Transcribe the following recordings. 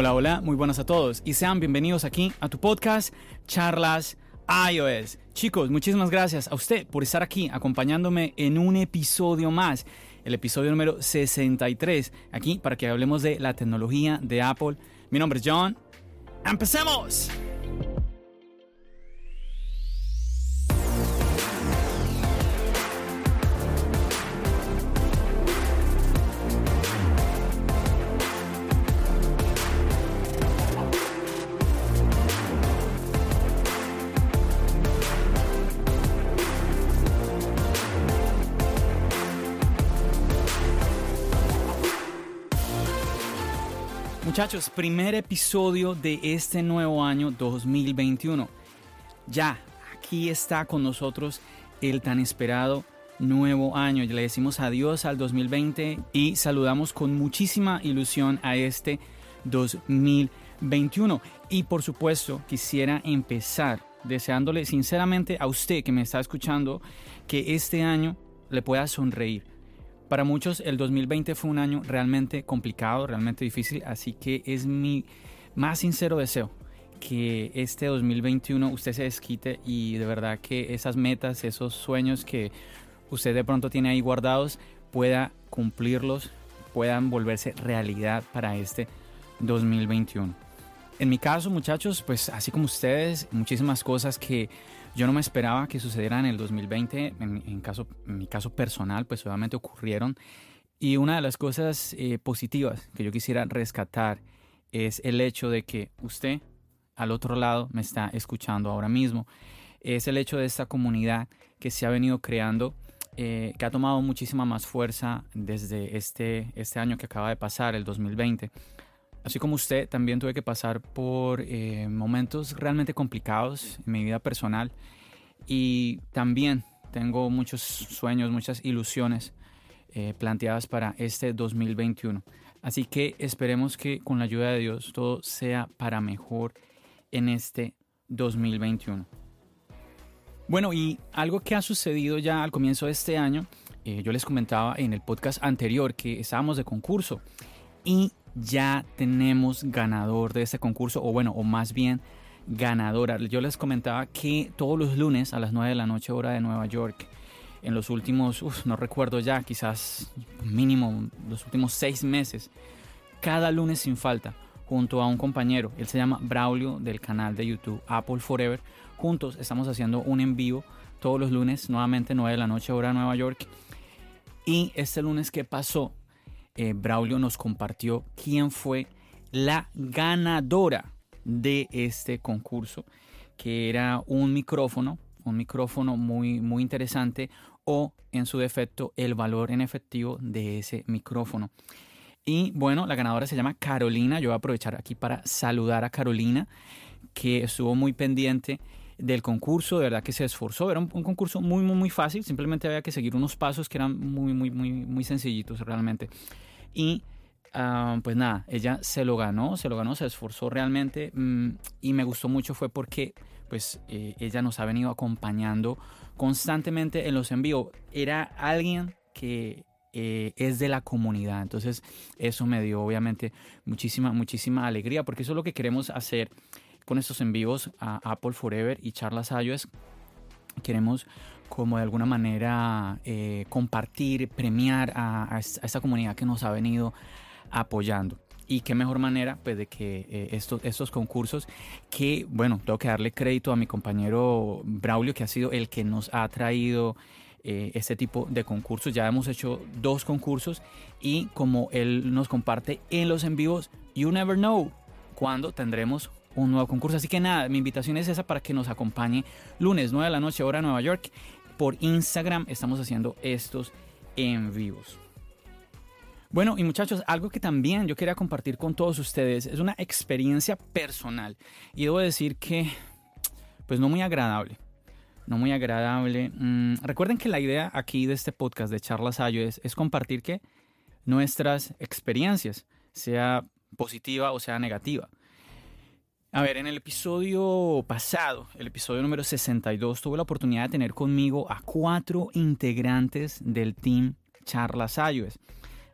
Hola, hola, muy buenas a todos y sean bienvenidos aquí a tu podcast Charlas iOS. Chicos, muchísimas gracias a usted por estar aquí acompañándome en un episodio más, el episodio número 63, aquí para que hablemos de la tecnología de Apple. Mi nombre es John. ¡Empecemos! Muchachos, primer episodio de este nuevo año 2021. Ya, aquí está con nosotros el tan esperado nuevo año. Le decimos adiós al 2020 y saludamos con muchísima ilusión a este 2021. Y por supuesto, quisiera empezar deseándole sinceramente a usted que me está escuchando que este año le pueda sonreír para muchos el 2020 fue un año realmente complicado, realmente difícil, así que es mi más sincero deseo que este 2021 usted se desquite y de verdad que esas metas, esos sueños que usted de pronto tiene ahí guardados pueda cumplirlos, puedan volverse realidad para este 2021. En mi caso, muchachos, pues así como ustedes, muchísimas cosas que yo no me esperaba que sucedieran en el 2020, en, caso, en mi caso personal, pues obviamente ocurrieron. Y una de las cosas eh, positivas que yo quisiera rescatar es el hecho de que usted al otro lado me está escuchando ahora mismo. Es el hecho de esta comunidad que se ha venido creando, eh, que ha tomado muchísima más fuerza desde este, este año que acaba de pasar, el 2020. Así como usted, también tuve que pasar por eh, momentos realmente complicados en mi vida personal y también tengo muchos sueños, muchas ilusiones eh, planteadas para este 2021. Así que esperemos que con la ayuda de Dios todo sea para mejor en este 2021. Bueno, y algo que ha sucedido ya al comienzo de este año, eh, yo les comentaba en el podcast anterior que estábamos de concurso y ya tenemos ganador de este concurso, o bueno, o más bien ganadora. Yo les comentaba que todos los lunes a las 9 de la noche hora de Nueva York, en los últimos, no recuerdo ya, quizás mínimo los últimos seis meses, cada lunes sin falta, junto a un compañero, él se llama Braulio del canal de YouTube Apple Forever, juntos estamos haciendo un en vivo todos los lunes, nuevamente 9 de la noche hora de Nueva York. Y este lunes que pasó, eh, Braulio nos compartió quién fue la ganadora de este concurso, que era un micrófono, un micrófono muy, muy interesante o en su defecto el valor en efectivo de ese micrófono. Y bueno, la ganadora se llama Carolina. Yo voy a aprovechar aquí para saludar a Carolina, que estuvo muy pendiente del concurso, de verdad que se esforzó. Era un, un, concurso muy, muy, muy fácil. Simplemente había que seguir unos pasos que eran muy, muy, muy, muy sencillitos realmente y ah, pues nada, ella se lo ganó, se lo ganó, se esforzó realmente mm, y me gustó mucho fue porque pues eh, ella nos ha venido acompañando constantemente en los envíos. Era alguien que eh, es de la comunidad. Entonces eso me dio obviamente muchísima, muchísima alegría porque eso es lo que queremos hacer con estos envíos a Apple Forever y Charlas iOS. Queremos como de alguna manera eh, compartir, premiar a, esta comunidad que nos ha venido apoyando. Y qué mejor manera pues de que eh, estos, estos concursos, que bueno, tengo que darle crédito a mi compañero Braulio, que ha sido el que nos ha traído eh, este tipo de concursos. Ya hemos hecho dos concursos y como él nos comparte en los en vivos, you never know cuándo tendremos un nuevo concurso. Así que nada, mi invitación es esa para que nos acompañe lunes 9 de la noche hora Nueva York por Instagram estamos haciendo estos en vivos. Bueno, y muchachos, algo que también yo quería compartir con todos ustedes es una experiencia personal. Y debo decir que, pues no muy agradable. No muy agradable. Mm, recuerden que la idea aquí de este podcast de Charlas Ayo es, es compartir que nuestras experiencias, sea positiva o sea negativa. A ver, en el episodio pasado, el episodio número 62, tuve la oportunidad de tener conmigo a cuatro integrantes del team Charlas iOS.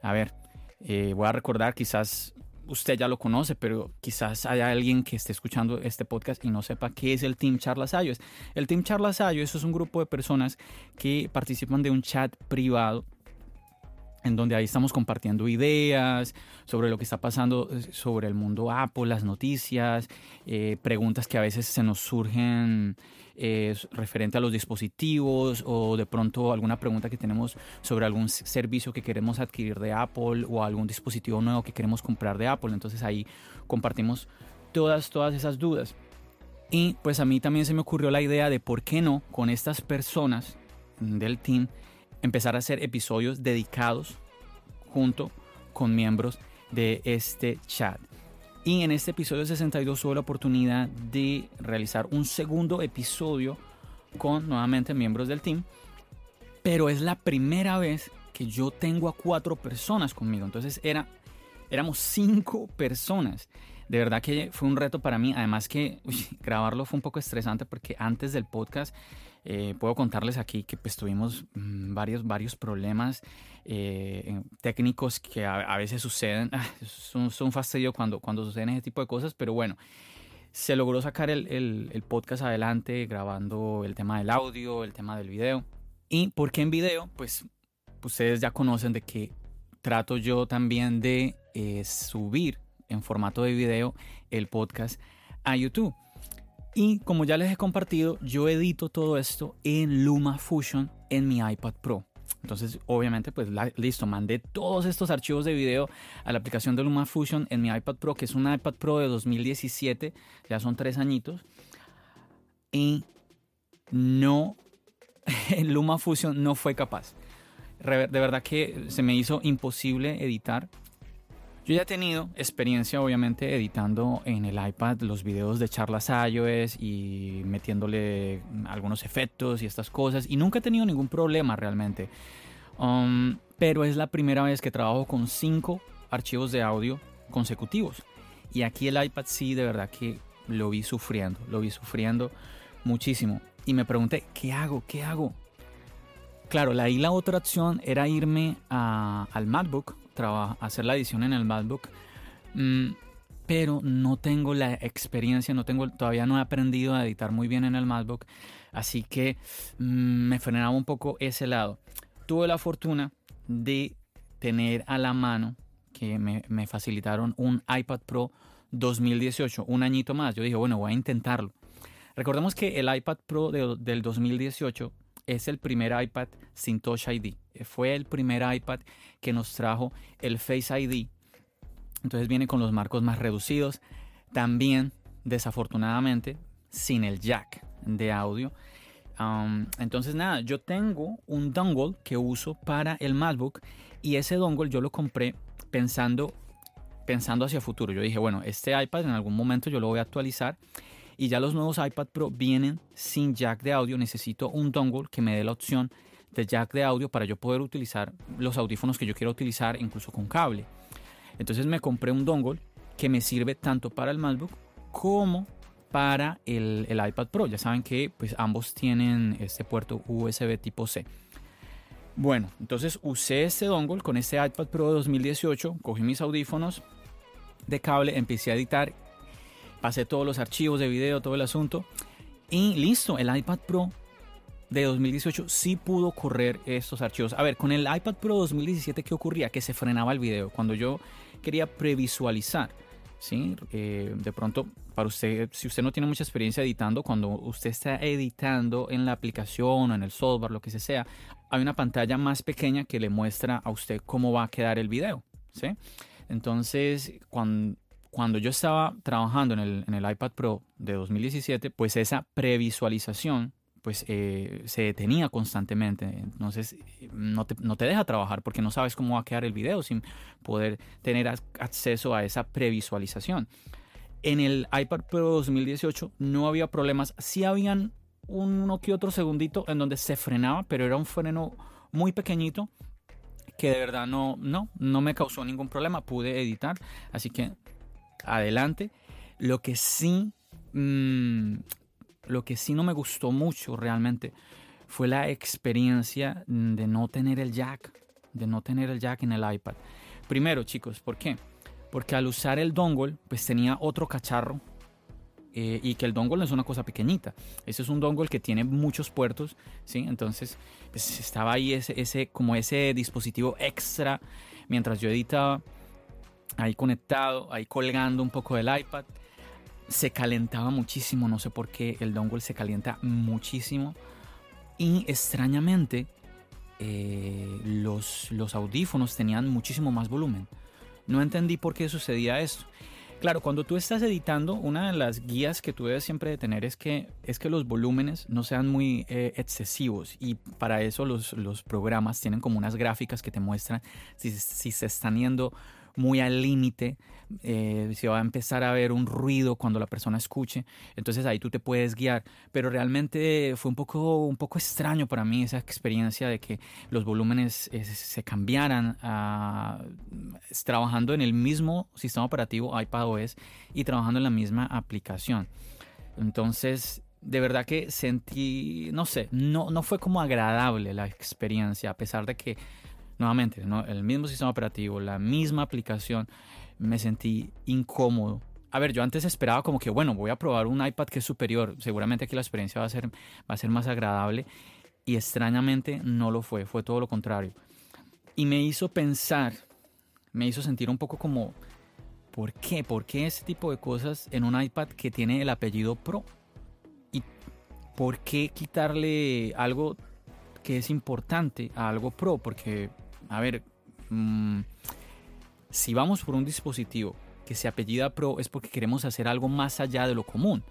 A ver, eh, voy a recordar, quizás usted ya lo conoce, pero quizás haya alguien que esté escuchando este podcast y no sepa qué es el Team Charlas iOS. El Team Charlas iOS es un grupo de personas que participan de un chat privado en donde ahí estamos compartiendo ideas sobre lo que está pasando eh, sobre el mundo Apple, las noticias, eh, preguntas que a veces se nos surgen eh, referente a los dispositivos o de pronto alguna pregunta que tenemos sobre algún servicio que queremos adquirir de Apple o algún dispositivo nuevo que queremos comprar de Apple. Entonces ahí compartimos todas, todas esas dudas. Y pues a mí también se me ocurrió la idea de por qué no con estas personas del team empezar a hacer episodios dedicados junto con miembros de este chat. Y en este episodio 62 tuve la oportunidad de realizar un segundo episodio con nuevamente miembros del team. Pero es la primera vez que yo tengo a cuatro personas conmigo. Entonces era, éramos cinco personas. De verdad que fue un reto para mí. Además que grabarlo fue un poco estresante porque antes del podcast eh, puedo contarles aquí que pues tuvimos mm, varios, varios problemas eh, técnicos que a, veces suceden. Ah, son, un fastidio cuando, cuando suceden ese tipo de cosas, pero bueno, se logró sacar el, el, el, podcast adelante grabando el tema del audio, el tema del video. ¿Y por qué en video? Pues ustedes ya conocen de que trato yo también de eh, subir en formato de video el podcast a YouTube. Y como ya les he compartido, yo edito todo esto en LumaFusion en mi iPad Pro. Entonces, obviamente, pues listo, mandé todos estos archivos de video a la aplicación de LumaFusion en mi iPad Pro, que es un iPad Pro de 2017, ya son tres añitos. Y no, LumaFusion no fue capaz. De verdad que se me hizo imposible editar yo ya he tenido experiencia, obviamente, editando en el iPad los videos de charlas iOS y metiéndole algunos efectos y estas cosas, y nunca he tenido ningún problema realmente. Um, pero es la primera vez que trabajo con cinco archivos de audio consecutivos. Y aquí el iPad sí, de verdad que lo vi sufriendo, lo vi sufriendo muchísimo. Y me pregunté, ¿qué hago? ¿Qué hago? Claro, la, y la otra opción era irme al MacBook hacer la edición en el MacBook, mm, pero no tengo la experiencia, no tengo, todavía no he aprendido a editar muy bien en el MacBook, así que mm, me frenaba un poco ese lado. Tuve la fortuna de tener a la mano que me, me facilitaron un iPad Pro 2018, un añito más. Yo dije, bueno, voy a intentarlo. Recordemos que el iPad Pro del 2018 es el primer iPad sin Touch ID. Fue el primer iPad que nos trajo el Face ID. Entonces viene con los marcos más reducidos. También, desafortunadamente, sin el jack de audio. Entonces nada, yo tengo un dongle que uso para el MacBook y ese dongle yo lo compré pensando pensando hacia futuro. Yo dije, bueno, este iPad en algún momento yo lo voy a actualizar y ya los nuevos iPad Pro vienen sin jack de audio. Necesito un dongle que me dé la opción jack de audio para yo poder utilizar los audífonos que yo quiero utilizar incluso con cable. Entonces me compré un dongle que me sirve tanto para el MacBook como para el, iPad Pro. Ya saben que pues ambos tienen este puerto USB tipo C. Bueno, entonces usé este dongle con este iPad Pro de 2018, cogí mis audífonos de cable, empecé a editar pasé todos los archivos de video, todo el asunto. Y listo, el iPad Pro de 2018 sí pudo correr estos archivos. A ver, con el iPad Pro 2017, ¿qué ocurría? Que se frenaba el video. Cuando yo quería previsualizar, ¿sí? Eh, de pronto, para usted, si usted no tiene mucha experiencia editando, cuando usted está editando en la aplicación o en el software, lo que sea, hay una pantalla más pequeña que le muestra a usted cómo va a quedar el video, ¿sí? Entonces, cuando cuando yo estaba trabajando en el, iPad Pro de 2017, pues esa previsualización pues eh, se detenía constantemente. Entonces no te, no te, deja trabajar porque no sabes cómo va a quedar el video sin poder tener acceso a esa previsualización. En el iPad Pro 2018 no había problemas, sí habían uno que otro segundito en donde se frenaba, pero era un freno muy pequeñito que de verdad no, no, no me causó ningún problema, pude editar, así que adelante. Lo que sí, mm, lo que sí no me gustó mucho realmente fue la experiencia de no tener el jack, de no tener el jack en el iPad. Primero, chicos, ¿por qué? Porque al usar el dongle, pues tenía otro cacharro eh, y que el dongle no es una cosa pequeñita. Ese es un dongle que tiene muchos puertos, ¿sí? Entonces, pues estaba ahí ese, ese, como ese dispositivo extra mientras yo editaba, ahí conectado, ahí colgando un poco del iPad. Se calentaba muchísimo, no sé por qué el dongle se calienta muchísimo. Y extrañamente, eh, los, los audífonos tenían muchísimo más volumen. No entendí por qué sucedía esto. Claro, cuando tú estás editando, una de las guías que tú debes siempre tener es que, es que los volúmenes no sean muy eh, excesivos y para eso los, los, programas tienen como unas gráficas que te muestran si, si se están yendo muy al límite, eh, si va a empezar a haber un ruido cuando la persona escuche, entonces ahí tú te puedes guiar. Pero realmente fue un poco, un poco extraño para mí esa experiencia de que los volúmenes eh, se cambiaran trabajando en el mismo sistema operativo iPadOS y trabajando en la misma aplicación. Entonces, de verdad que sentí, no sé, no, no fue como agradable la experiencia, a pesar de que nuevamente, el mismo sistema operativo, la misma aplicación, me sentí incómodo. A ver, yo antes esperaba como que, bueno, voy a probar un iPad que es superior, seguramente aquí la experiencia va a ser, va a ser más agradable y extrañamente no lo fue, fue todo lo contrario. Y me hizo pensar, me hizo sentir un poco como, ¿por qué? ¿Por qué ese tipo de cosas en un iPad que tiene el apellido Pro? ¿Y por qué quitarle algo que es importante a algo Pro? Porque a ver, mm, si vamos por un dispositivo que se apellida Pro es porque queremos hacer algo más allá de lo común,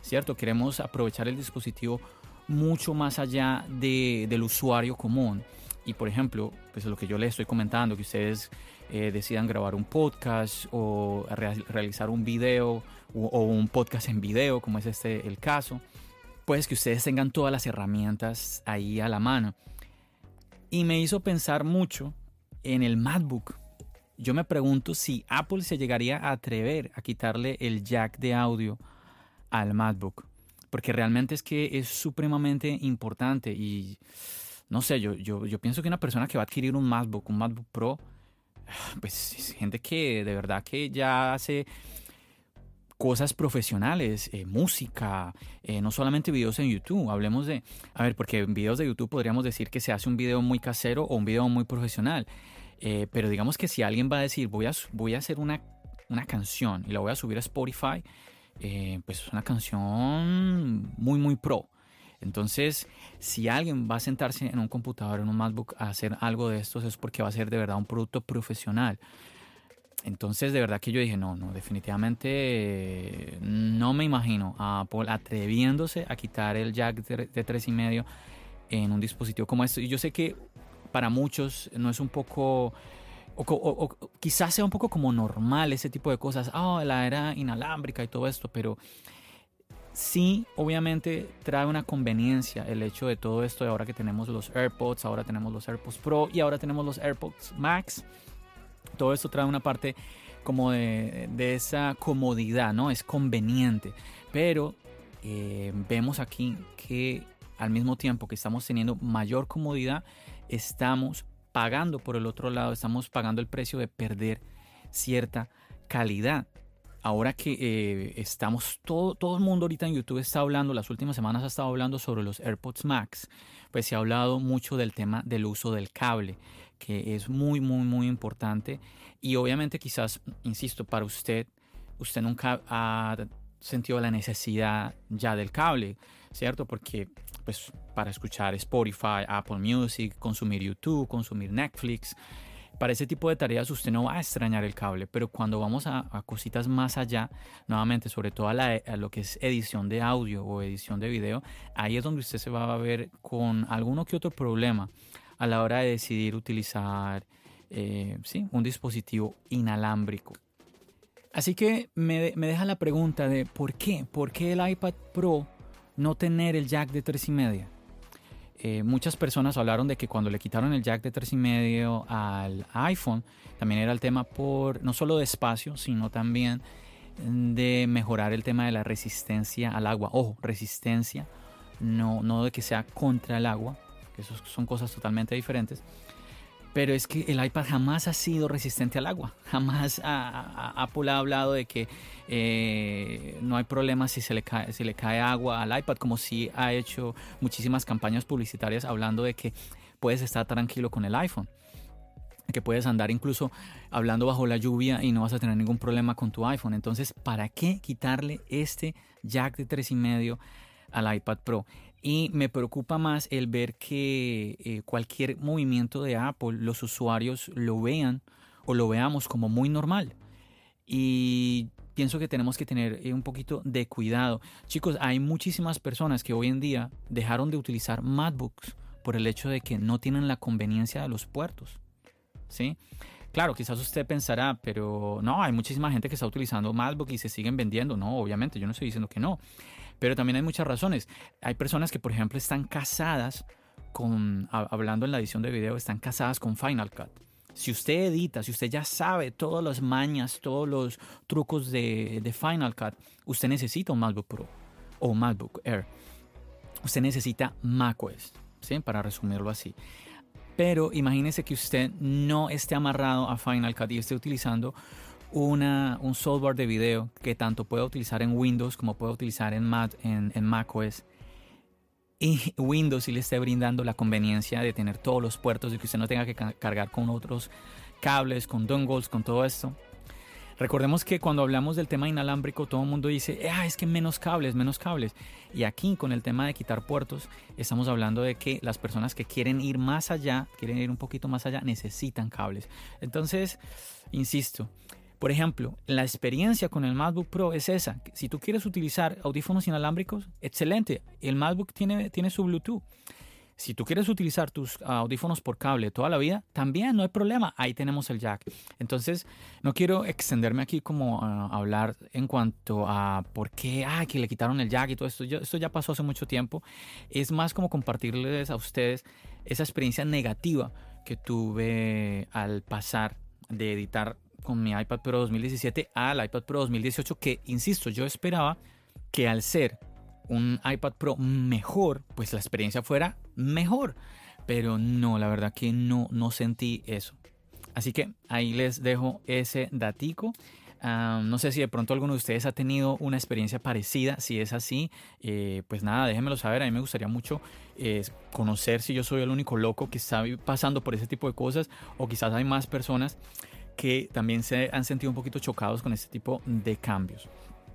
¿cierto? Queremos aprovechar el dispositivo mucho más allá del usuario común. Y por ejemplo, pues lo que yo les estoy comentando, que ustedes eh, decidan grabar un podcast o realizar un video o, o, un podcast en video, como es este el caso, pues que ustedes tengan todas las herramientas ahí a la mano. Y me hizo pensar mucho en el MacBook. Yo me pregunto si Apple se llegaría a atrever a quitarle el jack de audio al MacBook. Porque realmente es que es supremamente importante y no sé, yo, yo, pienso que una persona que va a adquirir un MacBook, un MacBook Pro, pues es gente que de verdad que ya hace cosas profesionales, eh, música, eh, no solamente videos en YouTube, hablemos de, a ver, porque en videos de YouTube podríamos decir que se hace un video muy casero o un video muy profesional, eh, pero digamos que si alguien va a decir, voy a, voy a hacer una, una canción y la voy a subir a Spotify, pues es una canción muy, muy pro. Entonces, si alguien va a sentarse en un computador, en un MacBook, a hacer algo de estos, es porque va a ser de verdad un producto profesional. Entonces, de verdad que yo dije, no, no, definitivamente no me imagino a Apple atreviéndose a quitar el jack de, y medio en un dispositivo como este. Y yo sé que para muchos no es un poco, o, quizás sea un poco como normal ese tipo de cosas, ah, la era inalámbrica y todo esto, pero sí, obviamente trae una conveniencia el hecho de todo esto. De ahora que tenemos los AirPods, ahora tenemos los AirPods Pro y ahora tenemos los AirPods Max todo esto trae una parte como de, esa comodidad, ¿no? Es conveniente. Pero eh, vemos aquí que al mismo tiempo que estamos teniendo mayor comodidad, estamos pagando por el otro lado, estamos pagando el precio de perder cierta calidad. Ahora que eh, estamos, todo, todo el mundo ahorita en YouTube está hablando, las últimas semanas ha estado hablando sobre los AirPods Max, pues se ha hablado mucho del tema del uso del cable que es muy, muy, muy importante. Y obviamente quizás, insisto, para usted, usted nunca ha sentido la necesidad ya del cable, ¿cierto? Porque pues para escuchar Spotify, Apple Music, consumir YouTube, consumir Netflix, Para ese tipo de tareas usted no va a extrañar el cable, pero cuando vamos a, cositas más allá, nuevamente, sobre todo a, lo que es edición de audio o edición de video, ahí es donde usted se va a ver con alguno que otro problema a la hora de decidir utilizar eh, ¿sí? un dispositivo inalámbrico. Así que me, me, deja la pregunta de ¿por qué? ¿Por qué el iPad Pro no tener el jack de 3,5? Eh, muchas personas hablaron de que cuando le quitaron el jack de 3,5 al iPhone, también era el tema por no solo de espacio, sino también de mejorar el tema de la resistencia al agua. Ojo, resistencia, no, no de que sea contra el agua, que son cosas totalmente diferentes. Pero es que el iPad jamás ha sido resistente al agua. Jamás Apple ha hablado de que eh, no hay problema si se, le cae, si le cae agua al iPad, como si ha hecho muchísimas campañas publicitarias hablando de que puedes estar tranquilo con el iPhone. Que puedes andar incluso hablando bajo la lluvia y no vas a tener ningún problema con tu iPhone. Entonces, ¿para qué quitarle este jack de 3,5 al iPad Pro? Y me preocupa más el ver que eh, cualquier movimiento de Apple los usuarios lo vean o lo veamos como muy normal. Y pienso que tenemos que tener eh, un poquito de cuidado. Chicos, hay muchísimas personas que hoy en día dejaron de utilizar MacBooks por el hecho de que no tienen la conveniencia de los puertos. ¿Sí? Claro, quizás usted pensará, pero no, hay muchísima gente que está utilizando MacBook y se siguen vendiendo. No, obviamente, yo no estoy diciendo que no. Pero también hay muchas razones. Hay personas que, por ejemplo, están casadas con, hablando en la edición de video, están casadas con Final Cut. Si usted edita, si usted ya sabe todas las mañas, todos los trucos de, Final Cut, usted necesita un MacBook Pro o MacBook Air. Usted necesita macOS, ¿sí? Para resumirlo así. Pero imagínese que usted no esté amarrado a Final Cut y esté utilizando una, un software de video que tanto puede utilizar en Windows como puede utilizar en, Mac, en, en macOS. Y Windows sí le esté brindando la conveniencia de tener todos los puertos y que usted no tenga que cargar con otros cables, con dongles, con todo esto. Recordemos que cuando hablamos del tema inalámbrico, todo el mundo dice, ah, es que menos cables, menos cables. Y aquí con el tema de quitar puertos, estamos hablando de que las personas que quieren ir más allá, quieren ir un poquito más allá, necesitan cables. Entonces, insisto, por ejemplo, la experiencia con el MacBook Pro es esa. Si tú quieres utilizar audífonos inalámbricos, excelente. El MacBook tiene, tiene su Bluetooth. Si tú quieres utilizar tus audífonos por cable toda la vida, también no hay problema. Ahí tenemos el jack. Entonces, no quiero extenderme aquí como a hablar en cuanto a por qué, ah, que le quitaron el jack y todo esto. esto ya pasó hace mucho tiempo. Es más como compartirles a ustedes esa experiencia negativa que tuve al pasar de editar con mi iPad Pro 2017 al iPad Pro 2018 que, insisto, yo esperaba que al ser un iPad Pro mejor, pues la experiencia fuera mejor. Pero no, la verdad que no, no sentí eso. Así que ahí les dejo ese datico. no sé si de pronto alguno de ustedes ha tenido una experiencia parecida. Si es así, eh, pues nada, déjenmelo saber. A mí me gustaría mucho eh, conocer si yo soy el único loco que está pasando por ese tipo de cosas o quizás hay más personas que también se han sentido un poquito chocados con este tipo de cambios.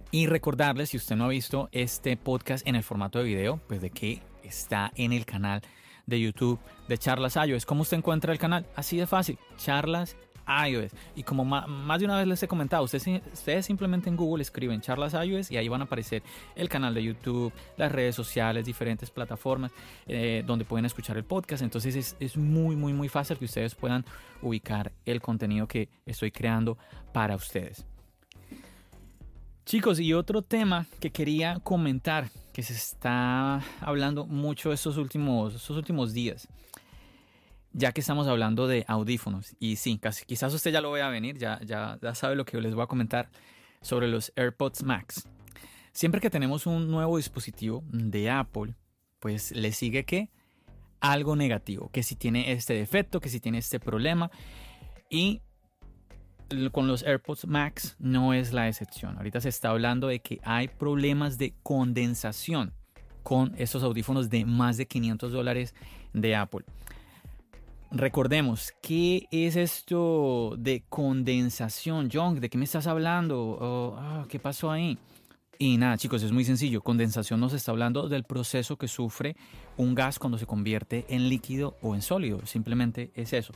Y recordarles, si usted no ha visto este podcast en el formato de video, pues de que está en el canal de YouTube de Charlas iOS. ¿Cómo usted encuentra el canal? Así de fácil, Charlas iOS. Y como más de una vez les he comentado, ustedes, simplemente en Google escriben charlas iOS y ahí van a aparecer el canal de YouTube, las redes sociales, diferentes plataformas eh, donde pueden escuchar el podcast. Entonces es, es muy, muy, muy fácil que ustedes puedan ubicar el contenido que estoy creando para ustedes. Chicos, y otro tema que quería comentar, que se está hablando mucho estos últimos, estos últimos días, ya que estamos hablando de audífonos, y sí, casi, quizás usted ya lo vea venir, ya, ya, ya sabe lo que les voy a comentar sobre los AirPods Max. Siempre que tenemos un nuevo dispositivo de Apple, pues le sigue que algo negativo, que si tiene este defecto, que si tiene este problema. Y con los AirPods Max no es la excepción. Ahorita se está hablando de que hay problemas de condensación con estos audífonos de más de 500 dólares de Apple. Recordemos, ¿qué es esto de condensación, John? ¿De qué me estás hablando? Oh, ah, ¿Qué pasó ahí? Y nada, chicos, es muy sencillo. Condensación nos está hablando del proceso que sufre un gas cuando se convierte en líquido o en sólido. Simplemente es eso.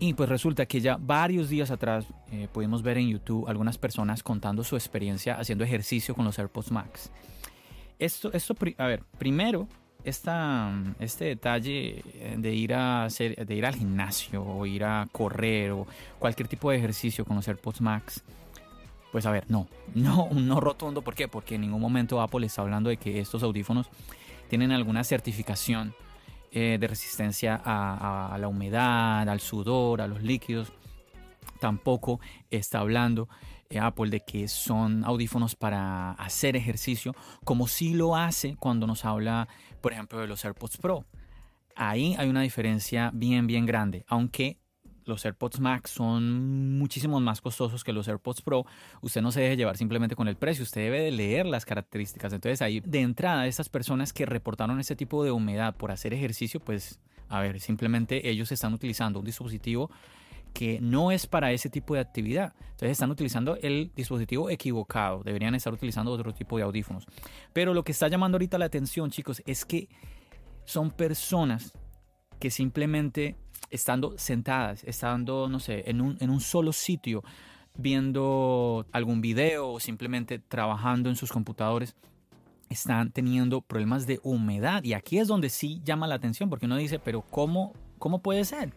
Y pues resulta que ya varios días atrás eh, pudimos ver en YouTube algunas personas contando su experiencia haciendo ejercicio con los AirPods Max. Esto, esto a ver, primero, esta, este detalle de ir, a hacer, de ir al gimnasio o ir a correr o cualquier tipo de ejercicio con los AirPods Max pues a ver, no, no, no rotundo. ¿Por qué? Porque en ningún momento Apple está hablando de que estos audífonos tienen alguna certificación eh, de resistencia a, la humedad, al sudor, a los líquidos. Tampoco está hablando eh, Apple de que son audífonos para hacer ejercicio, como sí lo hace cuando nos habla, por ejemplo, de los AirPods Pro. Ahí hay una diferencia bien, bien grande, aunque los AirPods Max son muchísimo más costosos que los AirPods Pro, usted no se deje llevar simplemente con el precio, usted debe de leer las características. Entonces ahí de entrada, estas personas que reportaron ese tipo de humedad por hacer ejercicio, pues a ver, simplemente ellos están utilizando un dispositivo que no es para ese tipo de actividad. Entonces están utilizando el dispositivo equivocado. Deberían estar utilizando otro tipo de audífonos. Pero lo que está llamando ahorita la atención, chicos, es que son personas que simplemente estando sentadas, estando, no sé, en un, en un solo sitio, viendo algún video o simplemente trabajando en sus computadores, están teniendo problemas de humedad. Y aquí es donde sí llama la atención, porque uno dice, pero ¿cómo, cómo puede ser?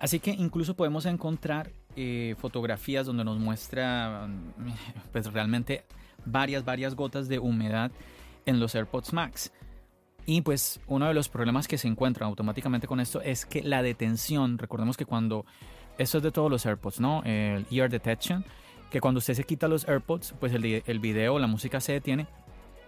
Así que incluso podemos encontrar eh, fotografías donde nos muestra pues realmente varias, varias gotas de humedad en los AirPods Max. Y pues uno de los problemas que se encuentran automáticamente con esto es que la detención, recordemos que cuando, esto es de todos los AirPods, ¿no? El ear detection, que cuando usted se quita los AirPods, pues el, video, la música se detiene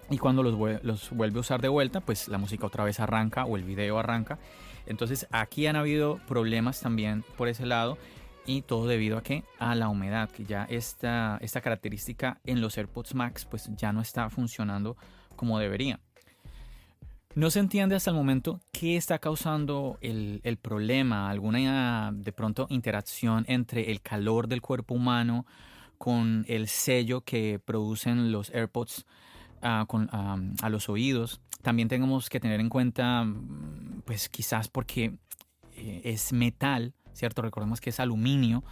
y cuando los, los vuelve a usar de vuelta, pues la música otra vez arranca o el video arranca. Entonces aquí han habido problemas también por ese lado y todo debido a que a la humedad, que ya esta, esta característica en los AirPods Max pues ya no está funcionando como debería. No se entiende hasta el momento qué está causando el, problema, alguna de pronto interacción entre el calor del cuerpo humano con el sello que producen los AirPods ah, a los oídos. También tenemos que tener en cuenta, pues quizás porque eh, es metal, ¿cierto? Recordemos que es aluminio.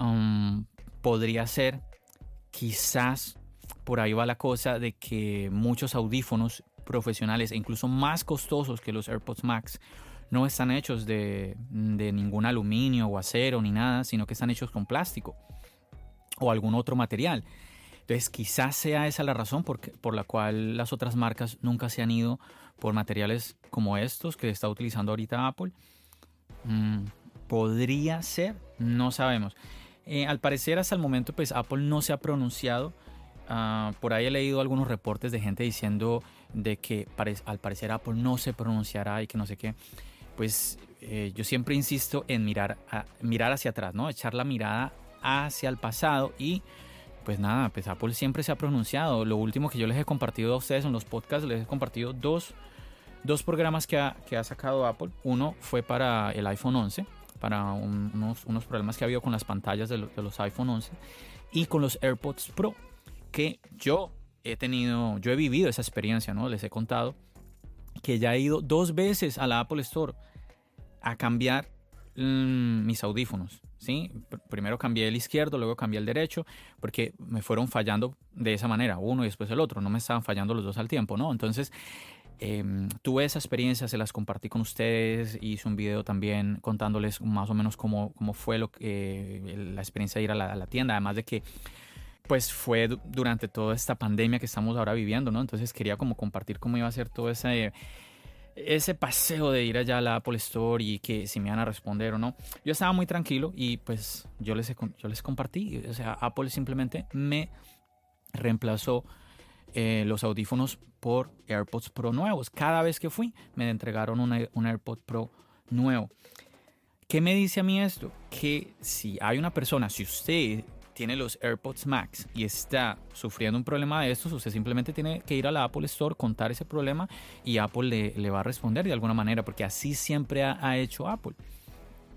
Um, podría ser, quizás por ahí va la cosa de que muchos audífonos profesionales e incluso más costosos que los AirPods Max no están hechos de, ningún aluminio o acero ni nada, sino que están hechos con plástico o algún otro material. Entonces quizás sea esa la razón por, por la cual las otras marcas nunca se han ido por materiales como estos que está utilizando ahorita Apple. Mm, podría ser, no sabemos. Eh, al parecer hasta el momento pues Apple no se ha pronunciado Ah, por ahí he leído algunos reportes de gente diciendo de que al parecer Apple no se pronunciará y que no sé qué. Pues eh, yo siempre insisto en mirar, mirar hacia atrás, ¿no? Echar la mirada hacia el pasado y pues nada, pues Apple siempre se ha pronunciado. Lo último que yo les he compartido a ustedes en los podcasts, les he compartido dos, dos programas que ha, que ha sacado Apple. Uno fue para el iPhone 11, para unos, unos, problemas que ha habido con las pantallas de, de los iPhone 11 y con los AirPods Pro que yo he tenido, yo he vivido esa experiencia, ¿no? Les he contado que ya he ido dos veces a la Apple Store a cambiar mm, mis audífonos, ¿sí? Primero cambié el izquierdo, luego cambié el derecho, porque me fueron fallando de esa manera, uno y después el otro, no me estaban fallando los dos al tiempo, ¿no? Entonces, em, tuve esa experiencia, se las compartí con ustedes, hice un video también contándoles más o menos cómo, cómo fue lo que, la experiencia de ir a la, a la tienda, además de que pues fue durante toda esta pandemia que estamos ahora viviendo, ¿no? Entonces quería como compartir cómo iba a ser todo ese, ese paseo de ir allá a la Apple Store y que si me iban a responder o no. Yo estaba muy tranquilo y pues yo les, yo les compartí, o sea, Apple simplemente me reemplazó eh, los audífonos por AirPods Pro nuevos. Cada vez que fui me entregaron un AirPod Pro nuevo. ¿Qué me dice a mí esto? Que si hay una persona, si usted tiene los AirPods Max y está sufriendo un problema de estos, usted simplemente tiene que ir a la Apple Store, contar ese problema y Apple le, va a responder de alguna manera, porque así siempre ha, hecho Apple.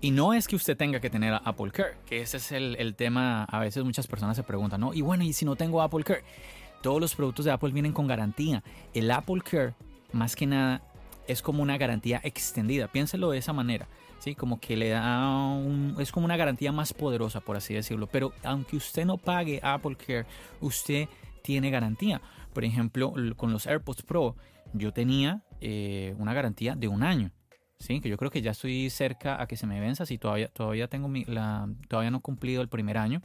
Y no es que usted tenga que tener Apple Care, que ese es el, el, tema, a veces muchas personas se preguntan, ¿no? Y bueno, ¿y si no tengo Apple Care? todos los productos de Apple vienen con garantía. El Apple Care, más que nada, es como una garantía extendida. Piénselo de esa manera. ¿Sí? Como que le da un, es como una garantía más poderosa, por así decirlo. Pero aunque usted no pague Apple Care, usted tiene garantía. Por ejemplo, con los AirPods Pro, yo tenía eh, una garantía de un año. Sí, que yo creo que ya estoy cerca a que se me venza, si todavía, todavía tengo todavía no he cumplido el primer año.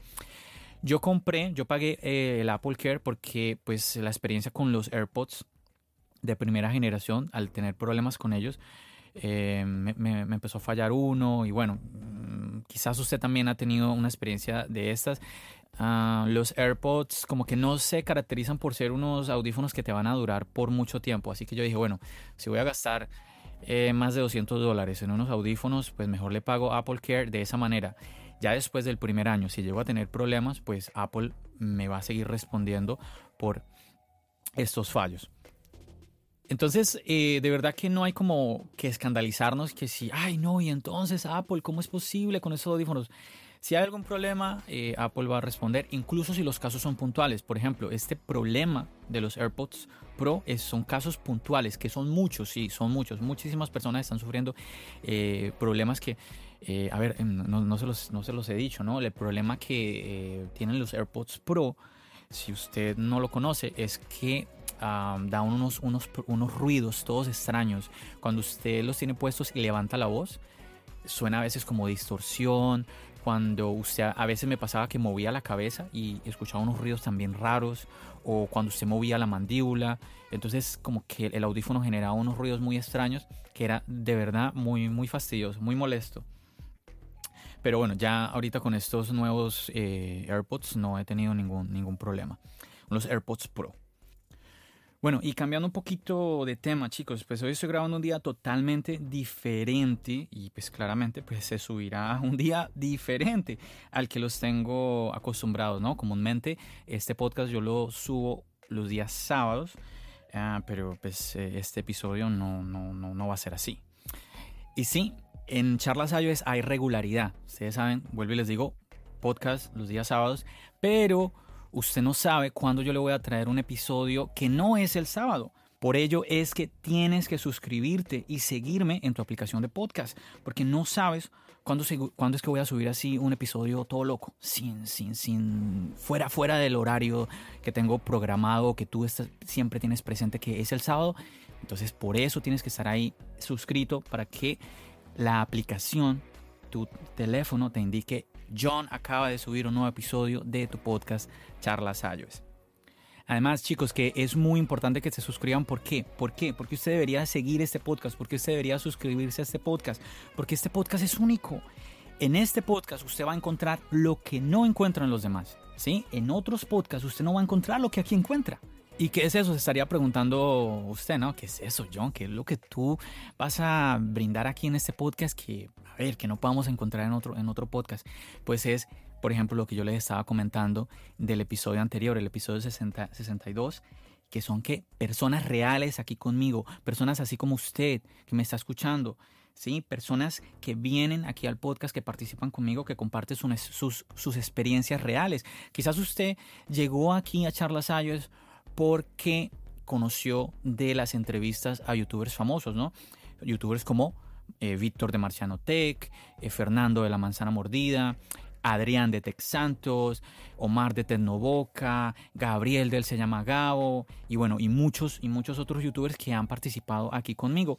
Yo compré, yo pagué eh, el Apple Care porque pues la experiencia con los AirPods de primera generación, al tener problemas con ellos, eh, me, empezó a fallar uno y bueno, mm, quizás usted también ha tenido una experiencia de estas. Ah, los AirPods como que no se caracterizan por ser unos audífonos que te van a durar por mucho tiempo, así que yo dije, bueno, si voy a gastar eh, más de 200 dólares en unos audífonos, pues mejor le pago Apple Care de esa manera. Ya después del primer año, si llego a tener problemas, pues Apple me va a seguir respondiendo por estos fallos. Entonces, eh, de verdad que no hay como que escandalizarnos que si, ay no, y entonces Apple, ¿cómo es posible con esos audífonos? Si hay algún problema, eh, Apple va a responder, incluso si los casos son puntuales. Por ejemplo, este problema de los AirPods Pro es, son casos puntuales, que son muchos, sí, son muchos. Muchísimas personas están sufriendo eh, problemas que, eh, a ver, em, no, se los, no, se los, he dicho, ¿no? El problema que tienen los AirPods Pro, si usted no lo conoce, es que da unos, unos, unos ruidos todos extraños. Cuando usted los tiene puestos y levanta la voz, suena a veces como distorsión, cuando usted a veces me pasaba que movía la cabeza y escuchaba unos ruidos también raros. O cuando usted movía la mandíbula. Entonces como que el audífono generaba unos ruidos muy extraños que era de verdad muy muy fastidioso muy molesto. Pero bueno ya ahorita con estos nuevos eh, AirPods no he tenido ningún ningún problema. Los AirPods Pro bueno, y cambiando un poquito de tema, chicos, pues hoy estoy grabando un día totalmente diferente y pues claramente pues se subirá un día diferente al que los tengo acostumbrados, ¿no? Comúnmente este podcast yo lo subo los días sábados, ah, pero pues eh, este episodio no, no, no, no va a ser así. Y sí, en Charlas iOS hay regularidad, ustedes saben, vuelvo y les digo, podcast los días sábados, pero usted no sabe cuándo yo le voy a traer un episodio que no es el sábado. Por ello es que tienes que suscribirte y seguirme en tu aplicación de podcast, porque no sabes cuándo, es que voy a subir así un episodio todo loco, sin, sin, sin, fuera, fuera del horario que tengo programado, que tú siempre tienes presente que es el sábado. Entonces por eso tienes que estar ahí suscrito para que la aplicación, tu teléfono te indique John acaba de subir un nuevo episodio de tu podcast Charlas iOS. Además, chicos, que es muy importante que se suscriban. ¿Por qué? ¿Por qué? Porque usted debería seguir este podcast, porque usted debería suscribirse a este podcast, porque este podcast es único. En este podcast usted va a encontrar lo que no encuentra en los demás. ¿sí? En otros podcasts usted no va a encontrar lo que aquí encuentra. ¿Y qué es eso? Se estaría preguntando usted, ¿no? ¿Qué es eso, John? ¿Qué es lo que tú vas a brindar aquí en este podcast que, a ver, que no podamos encontrar en otro, en otro podcast? Pues es, por ejemplo, lo que yo les estaba comentando del episodio anterior, el episodio 60, 62, que son que personas reales aquí conmigo, personas así como usted que me está escuchando, ¿sí? Personas que vienen aquí al podcast, que participan conmigo, que comparten sus, sus, experiencias reales. Quizás usted llegó aquí a Charlas Ayos porque conoció de las entrevistas a youtubers famosos, ¿no? Youtubers como eh, Víctor de Marciano Tech, eh, Fernando de la Manzana Mordida, Adrián de Tech Santos, Omar de Tecnoboca, Gabriel del Se llama Gabo y bueno, y muchos y muchos otros youtubers que han participado aquí conmigo.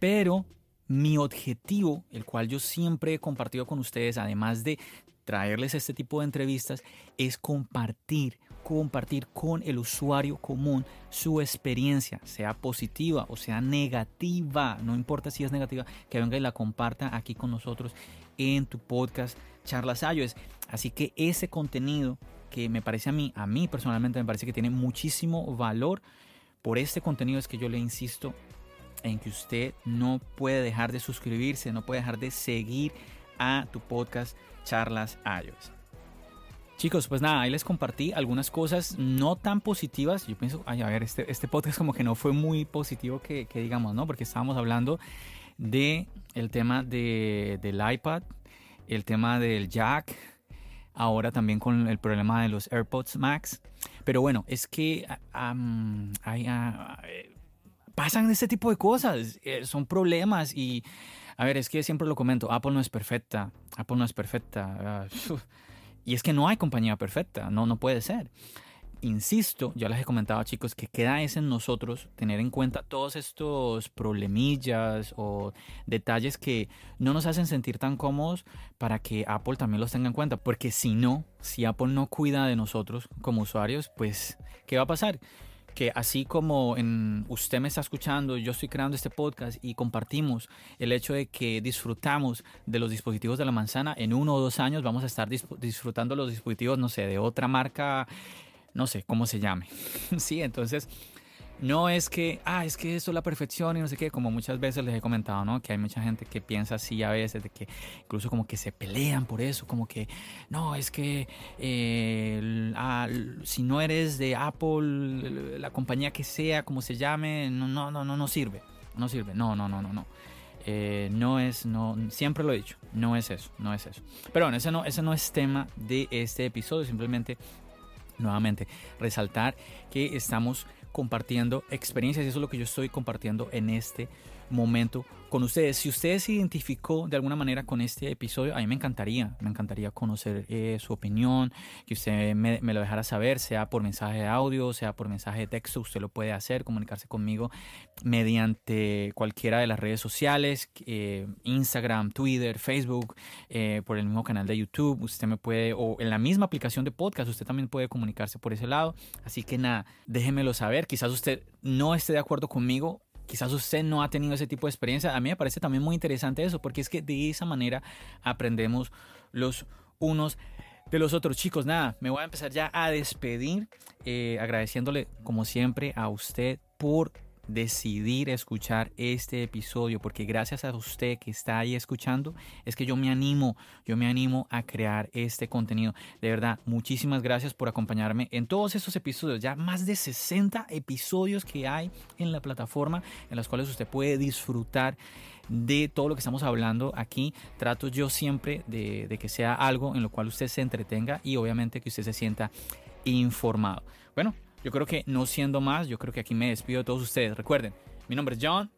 Pero mi objetivo, el cual yo siempre he compartido con ustedes, además de traerles este tipo de entrevistas, es compartir compartir con el usuario común su experiencia, sea positiva o sea negativa, no importa si es negativa, que venga y la comparta aquí con nosotros en tu podcast Charlas iOS. Así que ese contenido que me parece a mí, a mí personalmente me parece que tiene muchísimo valor, por este contenido es que yo le insisto en que usted no puede dejar de suscribirse, no puede dejar de seguir a tu podcast Charlas iOS. Chicos, pues nada, ahí les compartí algunas cosas no tan positivas. Yo pienso, ay, a ver, este, este podcast como que no fue muy positivo que, digamos, ¿no? Porque estábamos hablando de el tema de, del iPad, el tema del jack, ahora también con el problema de los AirPods Max. Pero bueno, es que hay, pasan este tipo de cosas, eh, son problemas y, a ver, es que siempre lo comento, Apple no es perfecta, Apple no es perfecta. Ah, y es que no hay compañía perfecta, no, no puede ser insisto, ya les he comentado chicos que queda es en nosotros tener en cuenta todos estos problemillas o detalles que no nos hacen sentir tan cómodos para que Apple también los tenga en cuenta. Porque si no, si Apple no cuida de nosotros como usuarios, pues, ¿qué va a pasar? Que así como en usted me está escuchando, yo estoy creando este podcast y compartimos el hecho de que disfrutamos de los dispositivos de la manzana, en uno o dos años vamos a estar disfrutando los dispositivos, no sé, de otra marca no sé cómo se llame. sí, entonces no es que, ah, es que esto es la perfección y no sé qué, como muchas veces les he comentado, ¿no? Que hay mucha gente que piensa así a veces, de que incluso como que se pelean por eso, como que, no, es que eh, si no eres de Apple, la compañía que sea, como se llame, no, no, no, no, no sirve, no sirve, no, no, no, no, no. Eh, no es, no, siempre lo he dicho, no es eso, no es eso. Pero bueno, ese no, ese no es tema de este episodio, simplemente nuevamente resaltar que estamos compartiendo experiencias y eso es lo que yo estoy compartiendo en este momento con ustedes. Si usted se identificó de alguna manera con este episodio, a mí me encantaría, me encantaría conocer eh, su opinión, que usted me, lo dejara saber, sea por mensaje de audio, sea por mensaje de texto, usted lo puede hacer, comunicarse conmigo mediante cualquiera de las redes sociales, eh, Instagram, Twitter, Facebook, eh, por el mismo canal de YouTube, usted me puede, o en la misma aplicación de podcast, usted también puede comunicarse por ese lado. Así que nada, déjemelo saber, quizás usted no esté de acuerdo conmigo, quizás usted no ha tenido ese tipo de experiencia. A mí me parece también muy interesante eso, porque es que de esa manera aprendemos los unos de los otros. Chicos, nada, me voy a empezar ya a despedir, eh, agradeciéndole como siempre a usted por decidir escuchar este episodio porque gracias a usted que está ahí escuchando es que yo me animo, yo me animo a crear este contenido. De verdad, muchísimas gracias por acompañarme en todos estos episodios, ya más de 60 episodios que hay en la plataforma en las cuales usted puede disfrutar de todo lo que estamos hablando aquí. Trato yo siempre de, de que sea algo en lo cual usted se entretenga y obviamente que usted se sienta informado. Bueno, yo creo que no siendo más, yo creo que aquí me despido de todos ustedes. Recuerden, mi nombre es John.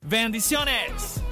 Bendiciones.